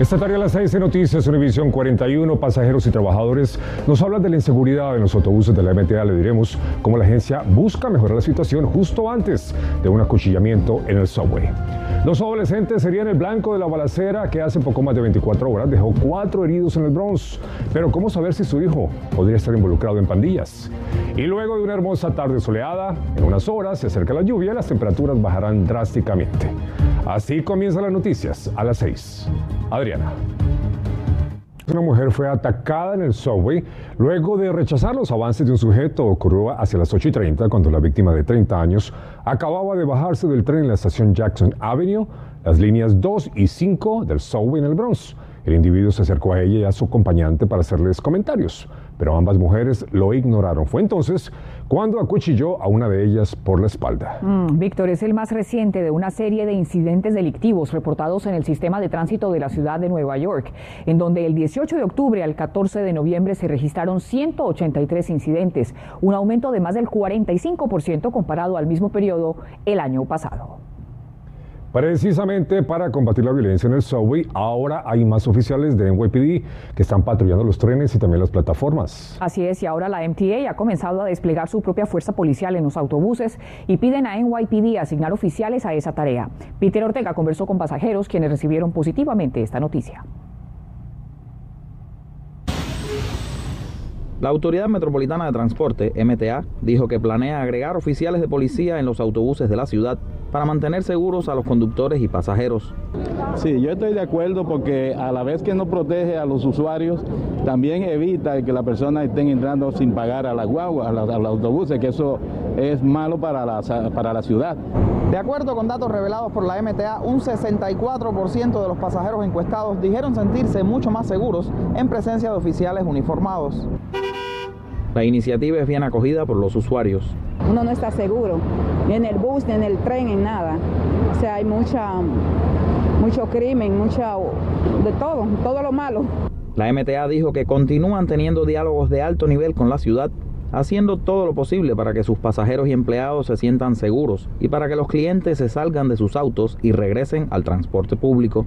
Esta tarde a las 6 de Noticias Univisión 41, pasajeros y trabajadores nos hablan de la inseguridad en los autobuses de la MTA. Le diremos cómo la agencia busca mejorar la situación justo antes de un acuchillamiento en el subway. Los adolescentes serían el blanco de la balacera que hace poco más de 24 horas dejó cuatro heridos en el Bronx. Pero ¿cómo saber si su hijo podría estar involucrado en pandillas? Y luego de una hermosa tarde soleada, en unas horas se acerca la lluvia y las temperaturas bajarán drásticamente. Así comienzan las noticias a las 6. Adriana. Una mujer fue atacada en el subway luego de rechazar los avances de un sujeto. Ocurrió hacia las 8 y 30 cuando la víctima de 30 años acababa de bajarse del tren en la estación Jackson Avenue, las líneas 2 y 5 del subway en el Bronx. El individuo se acercó a ella y a su acompañante para hacerles comentarios, pero ambas mujeres lo ignoraron. Fue entonces cuando acuchilló a una de ellas por la espalda. Mm, Víctor es el más reciente de una serie de incidentes delictivos reportados en el sistema de tránsito de la ciudad de Nueva York, en donde el 18 de octubre al 14 de noviembre se registraron 183 incidentes, un aumento de más del 45% comparado al mismo periodo el año pasado. Precisamente para combatir la violencia en el subway, ahora hay más oficiales de NYPD que están patrullando los trenes y también las plataformas. Así es, y ahora la MTA ha comenzado a desplegar su propia fuerza policial en los autobuses y piden a NYPD asignar oficiales a esa tarea. Peter Ortega conversó con pasajeros quienes recibieron positivamente esta noticia. La Autoridad Metropolitana de Transporte, MTA, dijo que planea agregar oficiales de policía en los autobuses de la ciudad para mantener seguros a los conductores y pasajeros. Sí, yo estoy de acuerdo porque a la vez que no protege a los usuarios, también evita que las personas estén entrando sin pagar a las guaguas, a, los autobuses, que eso es malo para la, para la ciudad. De acuerdo con datos revelados por la MTA, un 64% de los pasajeros encuestados dijeron sentirse mucho más seguros en presencia de oficiales uniformados. La iniciativa es bien acogida por los usuarios. Uno no está seguro, ni en el bus, ni en el tren, en nada. O sea, hay mucha, mucho crimen, mucha, de todo, todo lo malo. La MTA dijo que continúan teniendo diálogos de alto nivel con la ciudad, haciendo todo lo posible para que sus pasajeros y empleados se sientan seguros y para que los clientes se salgan de sus autos y regresen al transporte público.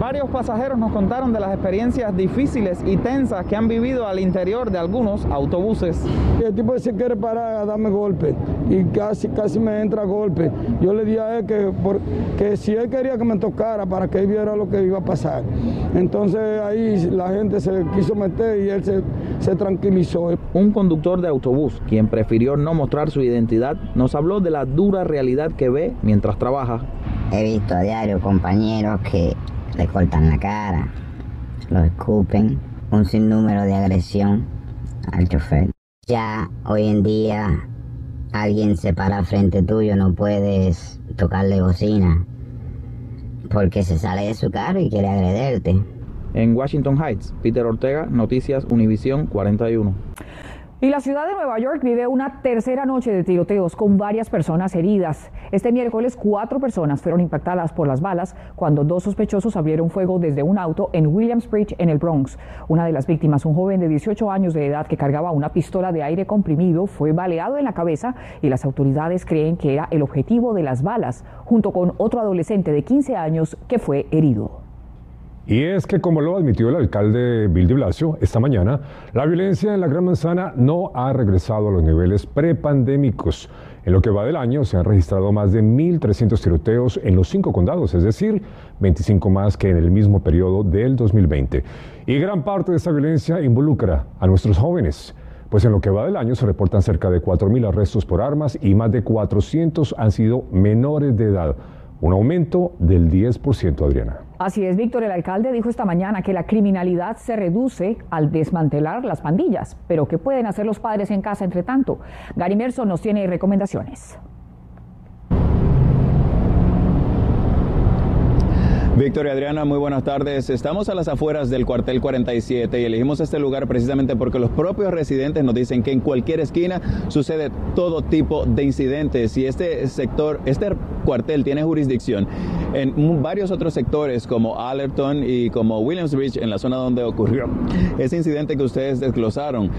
Varios pasajeros nos contaron de las experiencias difíciles y tensas que han vivido al interior de algunos autobuses. El tipo se quiere parar a darme golpe y casi, casi me entra golpe. Yo le dije a él que, que si él quería que me tocara para que él viera lo que iba a pasar. Entonces ahí la gente se quiso meter y él se, se tranquilizó. Un conductor de autobús, quien prefirió no mostrar su identidad, nos habló de la dura realidad que ve mientras trabaja. He visto a diario compañeros que le cortan la cara, lo escupen, un sinnúmero de agresión al chofer. Ya hoy en día alguien se para frente tuyo, no puedes tocarle bocina porque se sale de su carro y quiere agrederte. En Washington Heights, Peter Ortega, Noticias Univisión 41. Y la ciudad de Nueva York vive una tercera noche de tiroteos con varias personas heridas. Este miércoles cuatro personas fueron impactadas por las balas cuando dos sospechosos abrieron fuego desde un auto en Williamsbridge en el Bronx. Una de las víctimas, un joven de 18 años de edad que cargaba una pistola de aire comprimido, fue baleado en la cabeza y las autoridades creen que era el objetivo de las balas, junto con otro adolescente de 15 años que fue herido. Y es que, como lo admitió el alcalde Bill de Blasio esta mañana, la violencia en la Gran Manzana no ha regresado a los niveles prepandémicos. En lo que va del año se han registrado más de 1.300 tiroteos en los cinco condados, es decir, 25 más que en el mismo periodo del 2020. Y gran parte de esta violencia involucra a nuestros jóvenes. Pues en lo que va del año se reportan cerca de 4.000 arrestos por armas y más de 400 han sido menores de edad un aumento del 10%, Adriana. Así es, Víctor. El alcalde dijo esta mañana que la criminalidad se reduce al desmantelar las pandillas. Pero ¿qué pueden hacer los padres en casa entre tanto? Gary Merson nos tiene recomendaciones. Víctor y Adriana, muy buenas tardes. Estamos a las afueras del cuartel 47 y elegimos este lugar precisamente porque los propios residentes nos dicen que en cualquier esquina sucede todo tipo de incidentes y este sector, este cuartel tiene jurisdicción en varios otros sectores como Allerton y como Williamsbridge en la zona donde ocurrió ese incidente que ustedes desglosaron.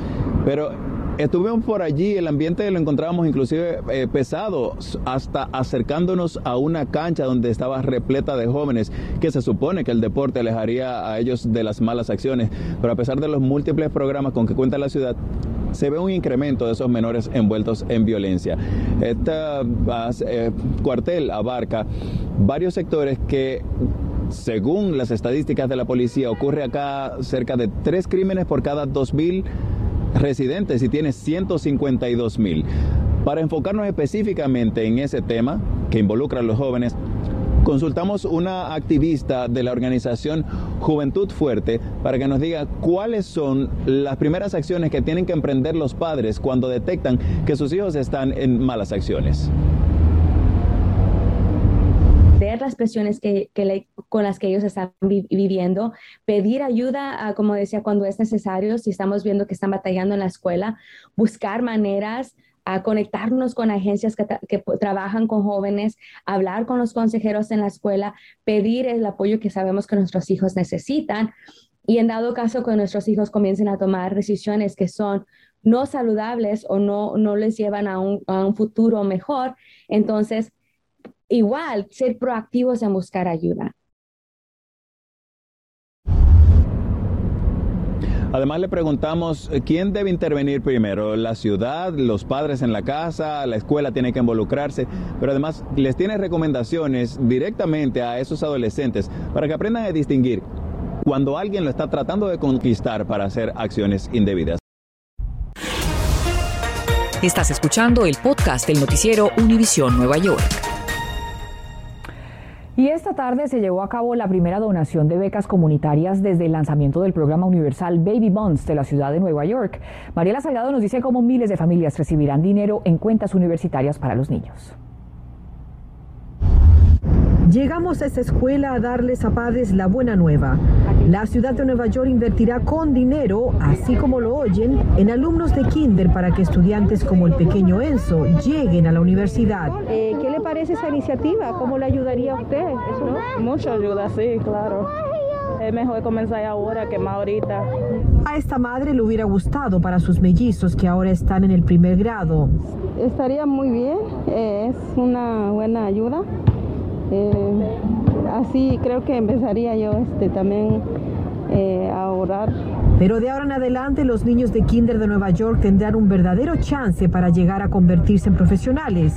Pero Estuvimos por allí, el ambiente lo encontrábamos inclusive eh, pesado, hasta acercándonos a una cancha donde estaba repleta de jóvenes, que se supone que el deporte alejaría a ellos de las malas acciones, pero a pesar de los múltiples programas con que cuenta la ciudad, se ve un incremento de esos menores envueltos en violencia. Este cuartel abarca varios sectores que según las estadísticas de la policía, ocurre acá cerca de tres crímenes por cada 2.000 residentes y tiene 152 mil. Para enfocarnos específicamente en ese tema que involucra a los jóvenes, consultamos una activista de la organización Juventud Fuerte para que nos diga cuáles son las primeras acciones que tienen que emprender los padres cuando detectan que sus hijos están en malas acciones las presiones que, con las que ellos están viviendo, pedir ayuda, como decía, cuando es necesario, si estamos viendo que están batallando en la escuela, buscar maneras a conectarnos con agencias que, trabajan con jóvenes, hablar con los consejeros en la escuela, pedir el apoyo que sabemos que nuestros hijos necesitan. Y en dado caso que nuestros hijos comiencen a tomar decisiones que son no saludables o no, no les llevan a un futuro mejor, entonces igual ser proactivos en buscar ayuda. Además le preguntamos eh, quién debe intervenir primero, la ciudad, los padres en la casa, la escuela tiene que involucrarse, pero además les tiene recomendaciones directamente a esos adolescentes para que aprendan a distinguir cuando alguien lo está tratando de conquistar para hacer acciones indebidas. Estás escuchando el podcast del noticiero Univisión Nueva York. Y esta tarde se llevó a cabo la primera donación de becas comunitarias desde el lanzamiento del programa universal Baby Bonds de la ciudad de Nueva York. Mariela Salgado nos dice cómo miles de familias recibirán dinero en cuentas universitarias para los niños. Llegamos a esa escuela a darles a padres la buena nueva. La ciudad de Nueva York invertirá con dinero, así como lo oyen, en alumnos de kinder para que estudiantes como el pequeño Enzo lleguen a la universidad. Eh, ¿Qué le parece esa iniciativa? ¿Cómo le ayudaría a usted? Mucha ayuda, sí, claro. Es mejor comenzar ahora que más ahorita. A esta madre le hubiera gustado para sus mellizos que ahora están en el primer grado. Estaría muy bien, es una buena ayuda. Eh, así creo que empezaría yo este, también eh, a. Pero de ahora en adelante los niños de Kinder de Nueva York tendrán un verdadero chance para llegar a convertirse en profesionales.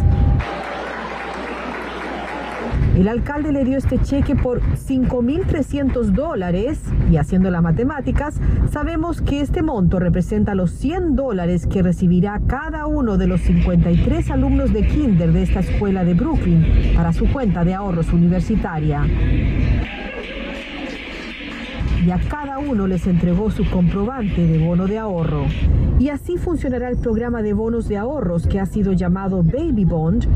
El alcalde le dio este cheque por 5.300 dólares y haciendo las matemáticas, sabemos que este monto representa los 100 dólares que recibirá cada uno de los 53 alumnos de kinder de esta escuela de Brooklyn para su cuenta de ahorros universitaria y a cada uno les entregó su comprobante de bono de ahorro. Y así funcionará el programa de bonos de ahorros que ha sido llamado Baby Bond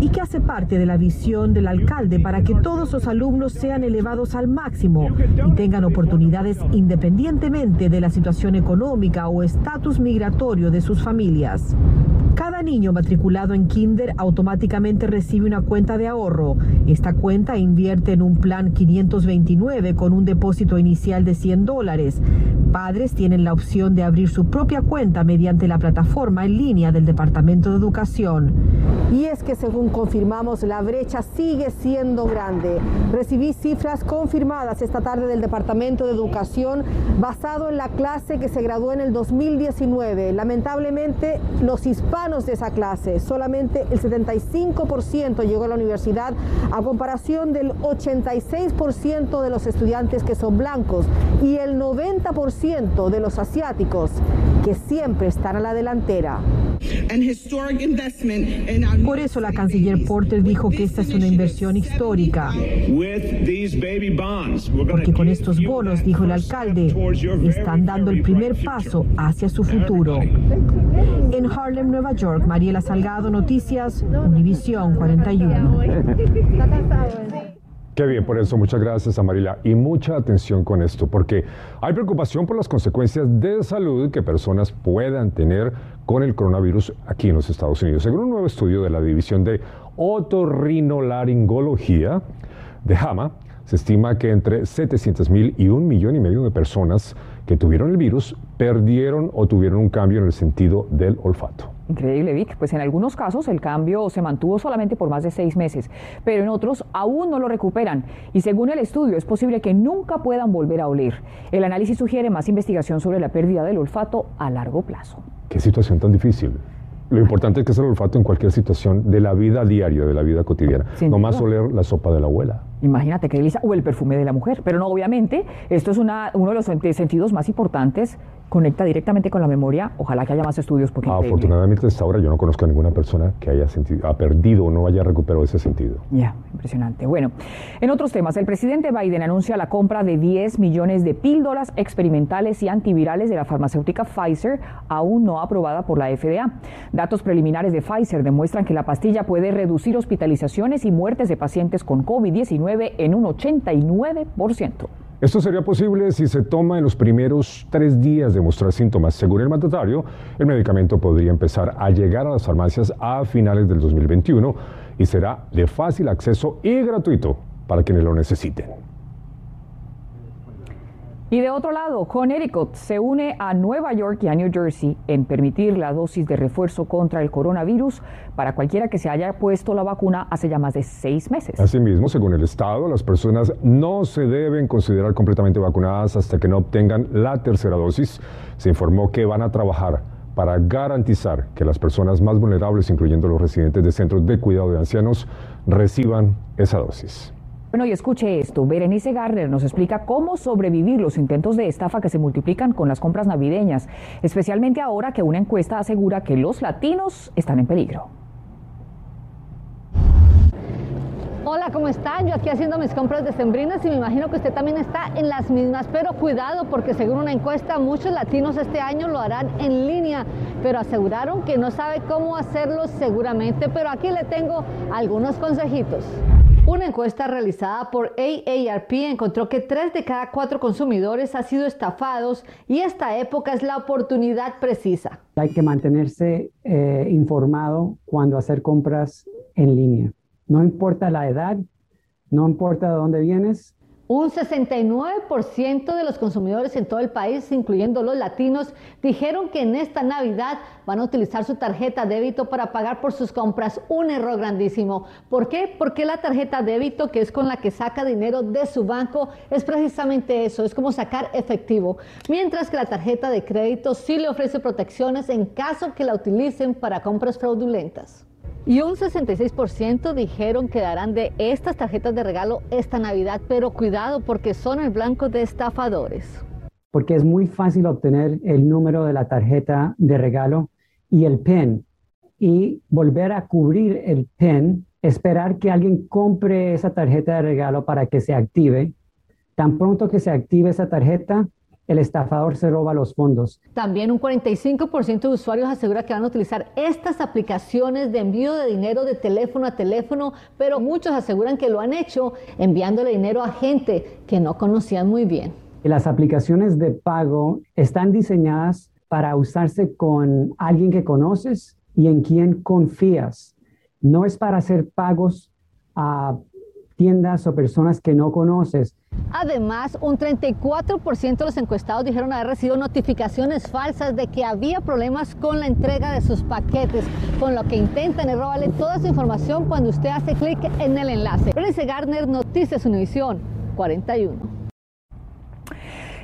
y que hace parte de la visión del alcalde para que todos los alumnos sean elevados al máximo y tengan oportunidades independientemente de la situación económica o estatus migratorio de sus familias. Cada niño matriculado en Kinder automáticamente recibe una cuenta de ahorro. Esta cuenta invierte en un plan 529 con un depósito inicial de 100 dólares. Padres tienen la opción de abrir su propia cuenta mediante la plataforma en línea del Departamento de Educación. Y es que según confirmamos, la brecha sigue siendo grande. Recibí cifras confirmadas esta tarde del Departamento de Educación basado en la clase que se graduó en el 2019. Lamentablemente, los hispanos de esa clase, solamente el 75% llegó a la universidad a comparación del 86% de los estudiantes que son blancos y el 90% de los asiáticos que siempre están a la delantera. Por eso la canciller Porter dijo que esta es una inversión histórica. Porque con estos bonos, dijo el alcalde, están dando el primer paso hacia su futuro. En Harlem, Nueva York, Mariela Salgado, Noticias, Univisión 41. Qué bien, por eso muchas gracias Amarila y mucha atención con esto, porque hay preocupación por las consecuencias de salud que personas puedan tener con el coronavirus aquí en los Estados Unidos. Según un nuevo estudio de la División de Otorrinolaringología de JAMA, se estima que entre 700 mil y un millón y medio de personas que tuvieron el virus perdieron o tuvieron un cambio en el sentido del olfato. Increíble, Vic. Pues en algunos casos el cambio se mantuvo solamente por más de seis meses, pero en otros aún no lo recuperan. Y según el estudio, es posible que nunca puedan volver a oler. El análisis sugiere más investigación sobre la pérdida del olfato a largo plazo. Qué situación tan difícil. Lo importante es que es el olfato en cualquier situación de la vida diaria, de la vida cotidiana. no más oler la sopa de la abuela. Imagínate qué delicia, o el perfume de la mujer. Pero no, obviamente, esto es una, uno de los sentidos más importantes conecta directamente con la memoria. Ojalá que haya más estudios. Porque Afortunadamente, hasta ahora yo no conozco a ninguna persona que haya sentido, ha perdido o no haya recuperado ese sentido. Ya, impresionante. Bueno, en otros temas, el presidente Biden anuncia la compra de 10 millones de píldoras experimentales y antivirales de la farmacéutica Pfizer, aún no aprobada por la FDA. Datos preliminares de Pfizer demuestran que la pastilla puede reducir hospitalizaciones y muertes de pacientes con COVID-19 en un 89%. Esto sería posible si se toma en los primeros tres días de mostrar síntomas. Según el mandatario, el medicamento podría empezar a llegar a las farmacias a finales del 2021 y será de fácil acceso y gratuito para quienes lo necesiten. Y de otro lado, Connecticut se une a Nueva York y a New Jersey en permitir la dosis de refuerzo contra el coronavirus para cualquiera que se haya puesto la vacuna hace ya más de seis meses. Asimismo, según el Estado, las personas no se deben considerar completamente vacunadas hasta que no obtengan la tercera dosis. Se informó que van a trabajar para garantizar que las personas más vulnerables, incluyendo los residentes de centros de cuidado de ancianos, reciban esa dosis. Bueno, y escuche esto. Berenice Garner nos explica cómo sobrevivir los intentos de estafa que se multiplican con las compras navideñas, especialmente ahora que una encuesta asegura que los latinos están en peligro. Hola, ¿cómo están? Yo aquí haciendo mis compras de sembrinas y me imagino que usted también está en las mismas, pero cuidado porque según una encuesta muchos latinos este año lo harán en línea, pero aseguraron que no sabe cómo hacerlo seguramente, pero aquí le tengo algunos consejitos. Una encuesta realizada por AARP encontró que tres de cada cuatro consumidores han sido estafados y esta época es la oportunidad precisa. Hay que mantenerse eh, informado cuando hacer compras en línea. No importa la edad, no importa de dónde vienes, un 69% de los consumidores en todo el país, incluyendo los latinos, dijeron que en esta Navidad van a utilizar su tarjeta débito para pagar por sus compras. Un error grandísimo. ¿Por qué? Porque la tarjeta débito, que es con la que saca dinero de su banco, es precisamente eso, es como sacar efectivo. Mientras que la tarjeta de crédito sí le ofrece protecciones en caso que la utilicen para compras fraudulentas. Y un 66% dijeron que darán de estas tarjetas de regalo esta Navidad, pero cuidado porque son el blanco de estafadores. Porque es muy fácil obtener el número de la tarjeta de regalo y el PIN y volver a cubrir el PIN, esperar que alguien compre esa tarjeta de regalo para que se active. Tan pronto que se active esa tarjeta, el estafador se roba los fondos. También un 45% de usuarios asegura que van a utilizar estas aplicaciones de envío de dinero de teléfono a teléfono, pero muchos aseguran que lo han hecho enviándole dinero a gente que no conocían muy bien. Las aplicaciones de pago están diseñadas para usarse con alguien que conoces y en quien confías. No es para hacer pagos a o personas que no conoces. Además, un 34% de los encuestados dijeron haber recibido notificaciones falsas de que había problemas con la entrega de sus paquetes, con lo que intentan es robarle toda su información cuando usted hace clic en el enlace. Berenice Gardner, Noticias Univisión 41.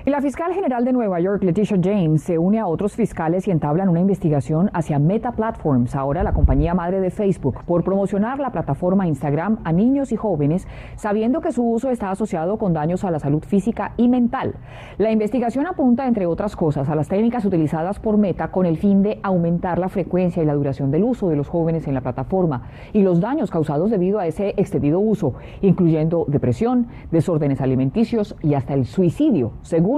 Y la fiscal general de Nueva York, Leticia James, se une a otros fiscales y entablan una investigación hacia Meta Platforms, ahora la compañía madre de Facebook, por promocionar la plataforma Instagram a niños y jóvenes, sabiendo que su uso está asociado con daños a la salud física y mental. La investigación apunta, entre otras cosas, a las técnicas utilizadas por Meta con el fin de aumentar la frecuencia y la duración del uso de los jóvenes en la plataforma y los daños causados debido a ese extendido uso, incluyendo depresión, desórdenes alimenticios y hasta el suicidio, según